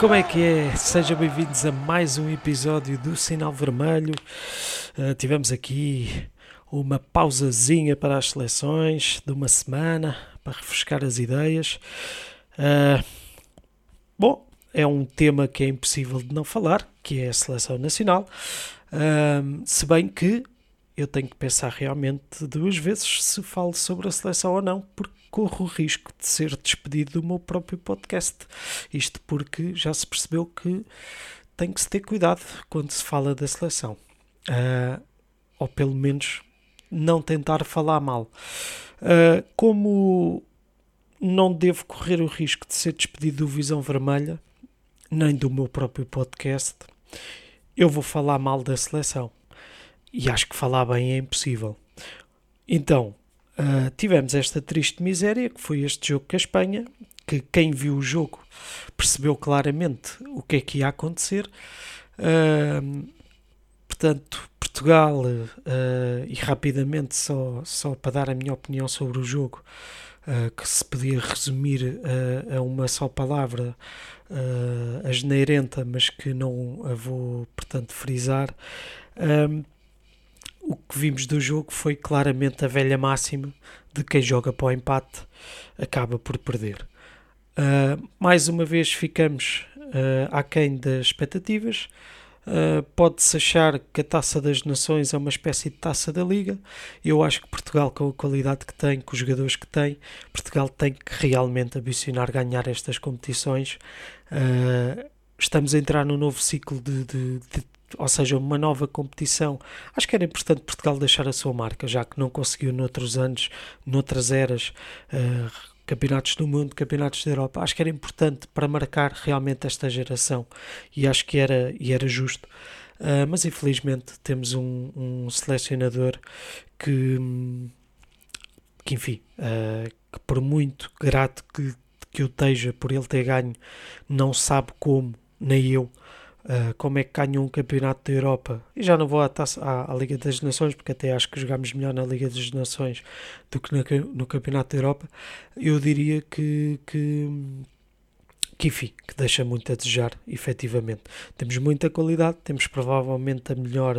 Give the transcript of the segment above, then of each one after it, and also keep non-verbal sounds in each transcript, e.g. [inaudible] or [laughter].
como é que é? Sejam bem-vindos a mais um episódio do Sinal Vermelho. Uh, tivemos aqui uma pausazinha para as seleções de uma semana para refrescar as ideias. Uh, bom, é um tema que é impossível de não falar, que é a seleção nacional. Uh, se bem que eu tenho que pensar realmente duas vezes se falo sobre a seleção ou não, porque corro o risco de ser despedido do meu próprio podcast. Isto porque já se percebeu que tem que se ter cuidado quando se fala da seleção. Uh, ou pelo menos não tentar falar mal. Uh, como não devo correr o risco de ser despedido do Visão Vermelha, nem do meu próprio podcast, eu vou falar mal da seleção. E acho que falar bem é impossível. Então, Uh, tivemos esta triste miséria que foi este jogo com a Espanha, que quem viu o jogo percebeu claramente o que é que ia acontecer. Uh, portanto, Portugal, uh, e rapidamente, só, só para dar a minha opinião sobre o jogo, que se podia resumir a uma só palavra, a geneirenta, mas que não a vou, portanto, frisar o que vimos do jogo foi claramente a velha máxima de quem joga para o empate acaba por perder. Uh, mais uma vez ficamos uh, aquém das expectativas. Uh, Pode-se achar que a taça das nações é uma espécie de taça da liga. Eu acho que Portugal, com a qualidade que tem, com os jogadores que tem, Portugal tem que realmente ambicionar ganhar estas competições. Uh, estamos a entrar num novo ciclo de, de, de ou seja, uma nova competição. Acho que era importante Portugal deixar a sua marca, já que não conseguiu noutros anos, noutras eras, uh, campeonatos do mundo, campeonatos da Europa. Acho que era importante para marcar realmente esta geração e acho que era, e era justo. Uh, mas infelizmente temos um, um selecionador que, que enfim, uh, que por muito grato que, que eu esteja por ele ter ganho, não sabe como, nem eu, Uh, como é que ganham um campeonato da Europa. E já não vou à, taça, à, à, Liga das Nações, porque até acho que jogámos melhor na Liga das Nações do que no, no Campeonato da Europa. Eu diria que, que, que, enfim, que deixa muito a desejar, efetivamente. Temos muita qualidade, temos provavelmente a melhor,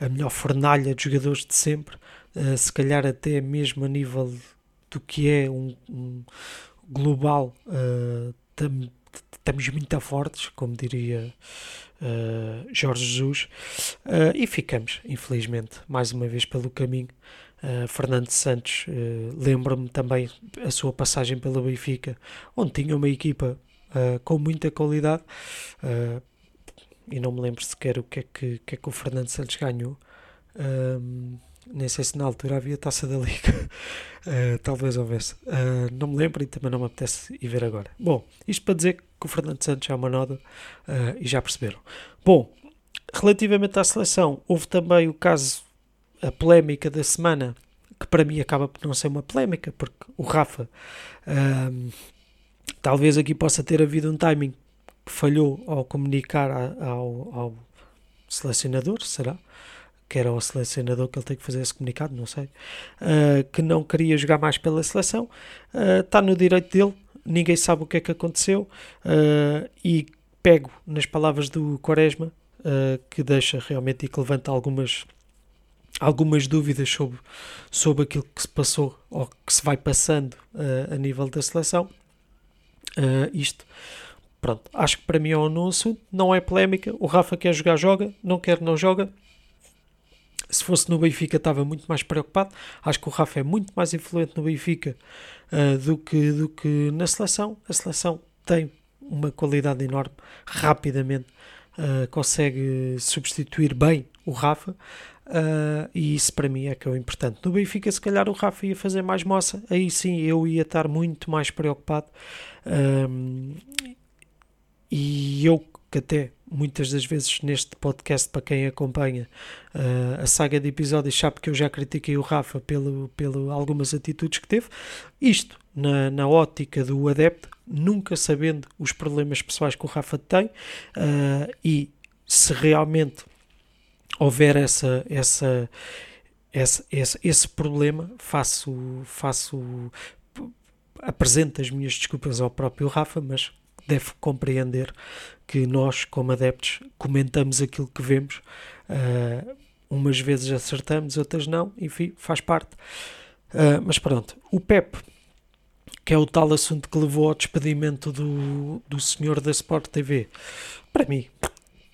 a melhor fornalha de jogadores de sempre, uh, se calhar até mesmo a nível do que é um, um global. Uh, estamos muito fortes, como diria uh, Jorge Jesus, uh, e ficamos, infelizmente, mais uma vez pelo caminho. Uh, Fernando Santos lembra-me também a sua passagem pelo Benfica, onde tinha uma equipa com muita qualidade, e não me lembro sequer o que é que, que, é que o Fernando Santos ganhou. Um, nem sei se na altura havia taça da Liga, uh, [laughs] talvez houvesse, uh, não me lembro e também não me apetece ir ver agora. Bom, isto para dizer que o Fernando Santos é uma noda uh, e já perceberam. Bom, relativamente à seleção, houve também o caso, a polémica da semana, que para mim acaba por não ser uma polémica, porque o Rafa, talvez aqui possa ter havido um timing que falhou ao comunicar ao, ao selecionador, será? Que era o selecionador que ele tem que fazer esse comunicado, não sei, uh, que não queria jogar mais pela seleção, está uh, no direito dele, ninguém sabe o que é que aconteceu, uh, e pego nas palavras do Quaresma, que deixa realmente e que levanta algumas, algumas dúvidas sobre, sobre aquilo que se passou ou que se vai passando a nível da seleção. isto pronto, acho que para mim é um assunto, não é polémica. O Rafa quer jogar, joga, não quer, não joga. Se fosse no Benfica, estava muito mais preocupado. Acho que o Rafa é muito mais influente no Benfica uh, do, que, do que na seleção. A seleção tem uma qualidade enorme, rapidamente uh, consegue substituir bem o Rafa. Uh, e isso para mim é que é o importante. No Benfica, se calhar o Rafa ia fazer mais moça, aí sim eu ia estar muito mais preocupado. e eu que até muitas das vezes neste podcast, para quem acompanha uh, a saga de episódios, sabe que eu já critiquei o Rafa pelo, pelo algumas atitudes que teve. Isto na, na ótica do adepto, nunca sabendo os problemas pessoais que o Rafa tem uh, e se realmente houver essa, essa, essa, esse, esse problema, faço, faço apresento as minhas desculpas ao próprio Rafa, mas deve compreender que nós, como adeptos, comentamos aquilo que vemos. Uh, umas vezes acertamos, outras não, enfim, faz parte. Uh, mas pronto, o PEP, que é o tal assunto que levou ao despedimento do, do senhor da Sport TV, para mim,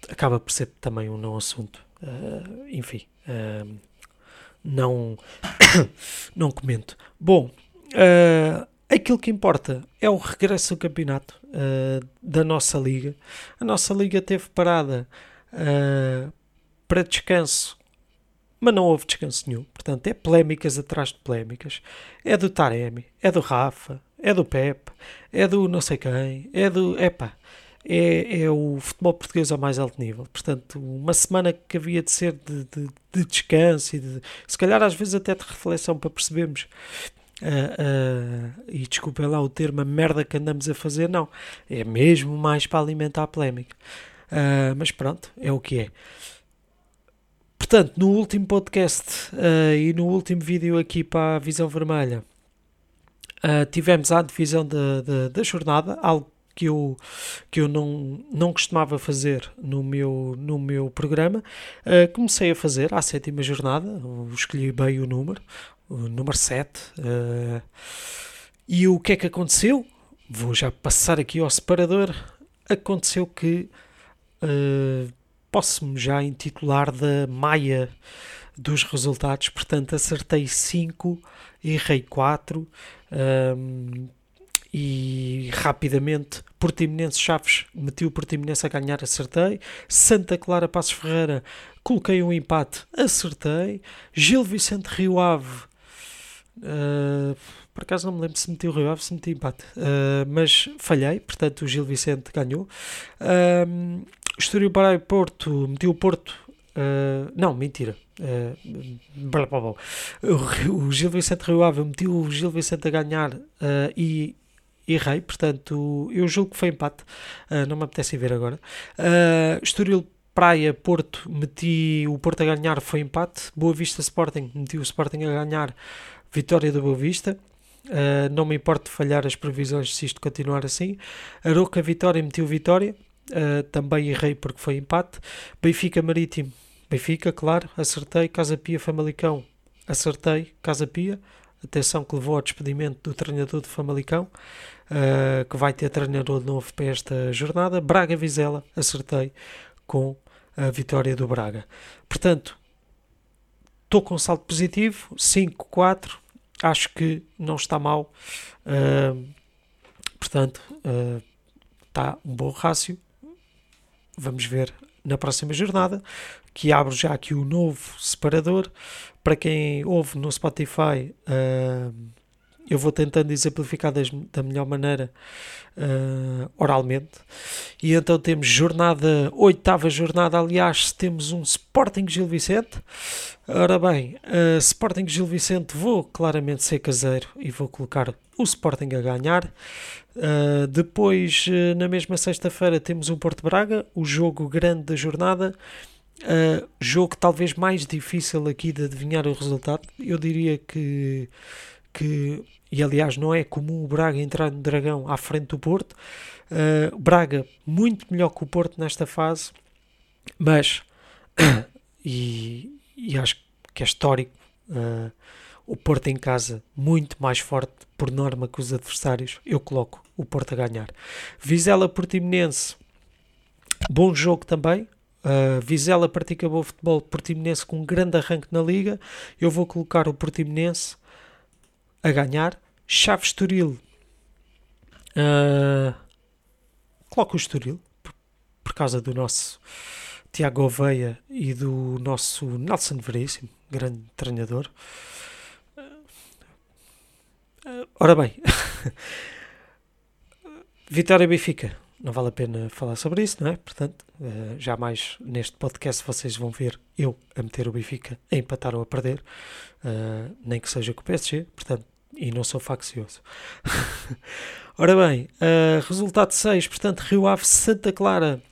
acaba por ser também um não assunto. Uh, enfim, não, [coughs] não comento. Bom, aquilo que importa é o regresso do campeonato da nossa liga. A nossa liga teve parada para descanso mas não houve descanso nenhum. Portanto, é polémicas atrás de polémicas. É do Taremi, é do Rafa, é do Pep, é do não sei quem, é do. Epá, é, é o futebol português ao mais alto nível. Portanto, uma semana que havia de ser de, de, de descanso e de, se calhar às vezes até de reflexão para percebermos. Uh, uh, e desculpem lá o termo, a merda que andamos a fazer, não. É mesmo mais para alimentar a polémica. Uh, mas pronto, é o que é. Portanto, no último podcast e no último vídeo aqui para a Visão Vermelha, tivemos a divisão da, da, da jornada, algo que eu, que eu não, não costumava fazer no meu, no meu programa. Comecei a fazer à sétima jornada, escolhi bem o número, número 7. Uh, e o que é que aconteceu? Vou já passar aqui ao separador. Aconteceu que uh, posso-me já intitular da Maia dos resultados, portanto acertei 5, errei 4 e rapidamente Portimonense Chaves meti o Portimonense a ganhar, acertei. Santa Clara Passos Ferreira coloquei um empate, acertei. Gil Vicente Rio Ave, uh, por acaso não me lembro se meti o Rio Ave, se meti empate, uh, mas falhei, portanto o Gil Vicente ganhou. Uh, Estoril Paraíba Porto, meti o Porto, uh, não, mentira. Blá, blá, blá. O, o Gil Vicente Rio Ave meti o Gil Vicente a ganhar e errei, portanto, eu julgo que foi empate, não me apetece ver agora. Estoril Praia, Porto, meti o Porto a ganhar, foi empate. Boa Vista Sporting, meti o Sporting a ganhar, vitória do Boa Vista. Uh, não me importo falhar as previsões se isto continuar assim. Aroca Vitória, meti o Vitória, uh, também errei porque foi empate. Benfica Marítimo, Benfica, claro, acertei. Casa Pia Famalicão, acertei. Casa Pia, atenção que levou ao despedimento do treinador de Famalicão uh, que vai ter treinador novo para esta jornada. Braga Vizela, acertei com a vitória do Braga. Portanto, estou com salto positivo, 5-4, acho que não está mal. Uh, portanto, uh, está um bom rácio. Vamos ver na próxima jornada, que abro já aqui o novo separador. Para quem ouve no Spotify, uh, eu vou tentando exemplificar das, da melhor maneira uh, oralmente. E então temos jornada, oitava jornada, aliás, temos um Sporting Gil Vicente. Ora bem, uh, Sporting Gil Vicente, vou claramente ser caseiro e vou colocar o Sporting a ganhar. Uh, depois, na mesma sexta-feira, temos o Porto Braga, o jogo grande da jornada. Jogo talvez mais difícil aqui de adivinhar o resultado. Eu diria que que, e aliás não é comum o Braga entrar no Dragão à frente do Porto. Uh, Braga muito melhor que o Porto nesta fase, mas, [coughs] e, e acho que é histórico, uh, o Porto em casa muito mais forte por norma que os adversários, eu coloco o Porto a ganhar. Vizela Portimonense, bom jogo também. Uh, Vizela pratica bom futebol, Portimonense com um grande arranque na liga. Eu vou colocar o Portimonense a ganhar. Chaves Estoril. Uh, coloco o Estoril por, por, causa do nosso Tiago Oveia e do nosso Nelson Veríssimo, grande treinador. Uh, ora bem, [laughs] Vitória Benfica. Não vale a pena falar sobre isso, não é? Portanto, uh, jamais neste podcast vocês vão ver eu a meter o Benfica a empatar ou a perder, nem que seja com o PSG. Portanto, e não sou faccioso. [laughs] Ora bem, uh, resultado 6, portanto, Rio Ave Santa Clara,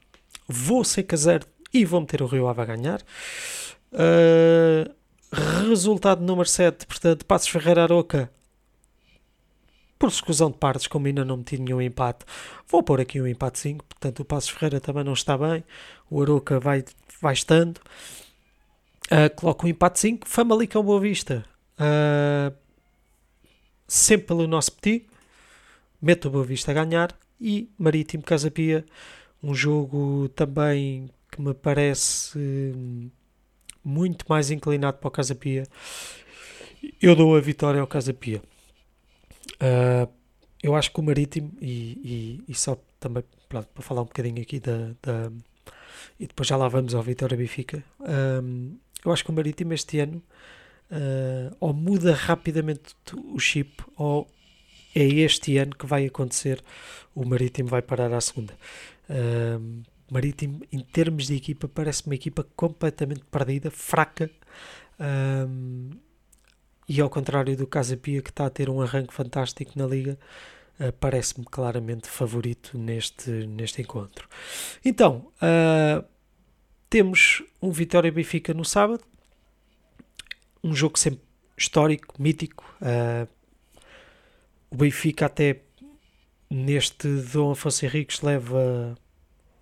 vou ser caseiro e vou meter o Rio Ave a ganhar. Uh, resultado número 7, portanto, Passos Ferreira Aroca, por exclusão de partes, como ainda não meti nenhum empate, vou pôr aqui um empatezinho. Portanto, o Passos Ferreira também não está bem, o Aroca vai, vai estando. Uh, coloco um empatezinho. Famalicão Boa Vista, uh, sempre pelo nosso petit. Meto o Boa Vista a ganhar. E Marítimo Casa Pia, um jogo também que me parece hum, muito mais inclinado para o Casa Pia. Eu dou a vitória ao Casa Pia. Uh, eu acho que o Marítimo, e, e, e só também pronto, para falar um bocadinho aqui da, da, e depois já lá vamos ao Vitória Benfica. Um, eu acho que o Marítimo este ano uh, ou muda rapidamente o chip ou é este ano que vai acontecer o Marítimo vai parar à segunda. Um, Marítimo, em termos de equipa, parece uma equipa completamente perdida, fraca. Um, e ao contrário do Casa Pia, que está a ter um arranque fantástico na Liga, uh, parece-me claramente favorito neste, neste encontro. Então, uh, temos um Vitória Benfica no sábado, um jogo sempre histórico, mítico. Uh, o Benfica, até neste Dom Afonso Henriques, leva,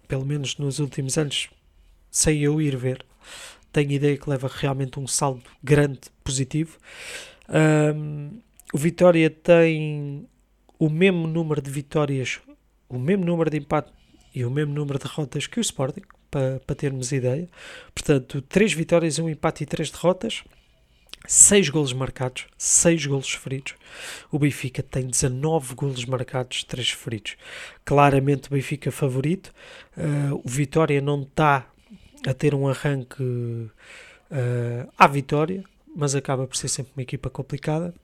pelo menos nos últimos anos, sem eu ir ver tenho ideia que leva realmente um saldo grande positivo. Um, o Vitória tem o mesmo número de vitórias, o mesmo número de empate e o mesmo número de derrotas que o Sporting, para, para termos ideia. Portanto, 3 vitórias, um empate e 3 derrotas. 6 golos marcados, 6 golos sofridos. O Benfica tem 19 golos marcados, 3 sofridos. Claramente o Benfica favorito. Uh, o Vitória não está a ter um arranque uh, à vitória, mas acaba por ser sempre uma equipa complicada.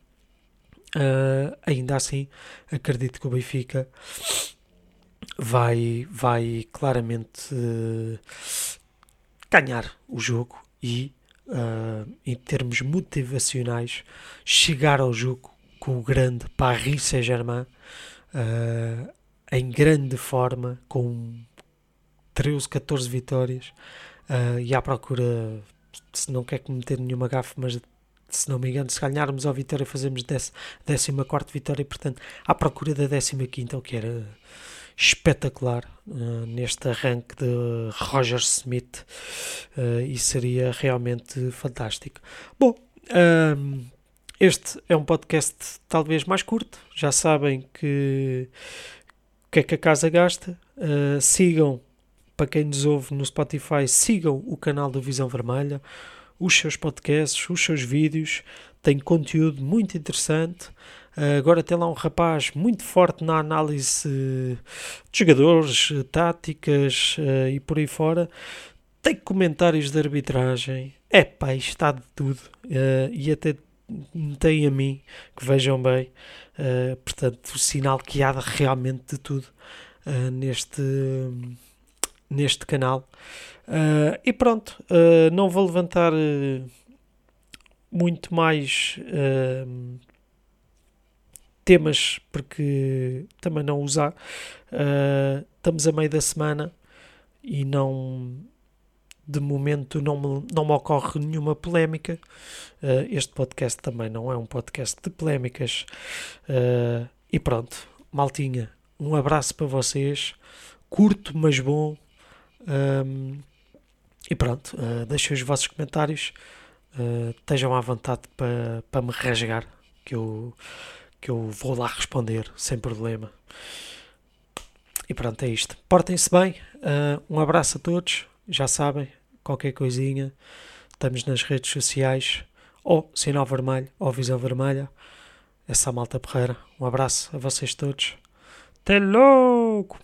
Uh, ainda assim, acredito que o Benfica vai, vai claramente uh, ganhar o jogo e, uh, em termos motivacionais, chegar ao jogo com o grande Paris Saint-Germain em grande forma, com 13, 14 vitórias uh, e à procura, se não quer cometer nenhuma gafe, mas se não me engano, se ganharmos ao Vitória fazemos 14 vitória, portanto, à procura da 15, o que era espetacular uh, neste arranque de Roger Smith uh, e seria realmente fantástico. Bom, este é um podcast talvez mais curto, já sabem que o que é que a casa gasta. Uh, sigam para quem nos ouve no Spotify, sigam o canal do Visão Vermelha, os seus podcasts, os seus vídeos, tem conteúdo muito interessante. Uh, agora tem lá um rapaz muito forte na análise de jogadores, uh, táticas e por aí fora. Tem comentários de arbitragem. É pá, está de tudo. e até tem a mim, que vejam bem. portanto, o sinal que há realmente de tudo neste neste canal. E pronto, não vou levantar muito mais temas porque também não usar. estamos a meio da semana e não de momento não me, não me ocorre nenhuma polémica. este podcast também não é um podcast de polémicas. e pronto, maltinha, um abraço para vocês. Curto, mas bom um, e pronto, uh, deixem os vossos comentários. Uh, estejam à vontade para pa me rasgar, que eu, que eu vou lá responder sem problema. E pronto, é isto. Portem-se bem. Uh, um abraço a todos. Já sabem, qualquer coisinha, estamos nas redes sociais, ou Sinal Vermelho, ou Visão Vermelha. Essa malta porreira. Um abraço a vocês todos. Até logo!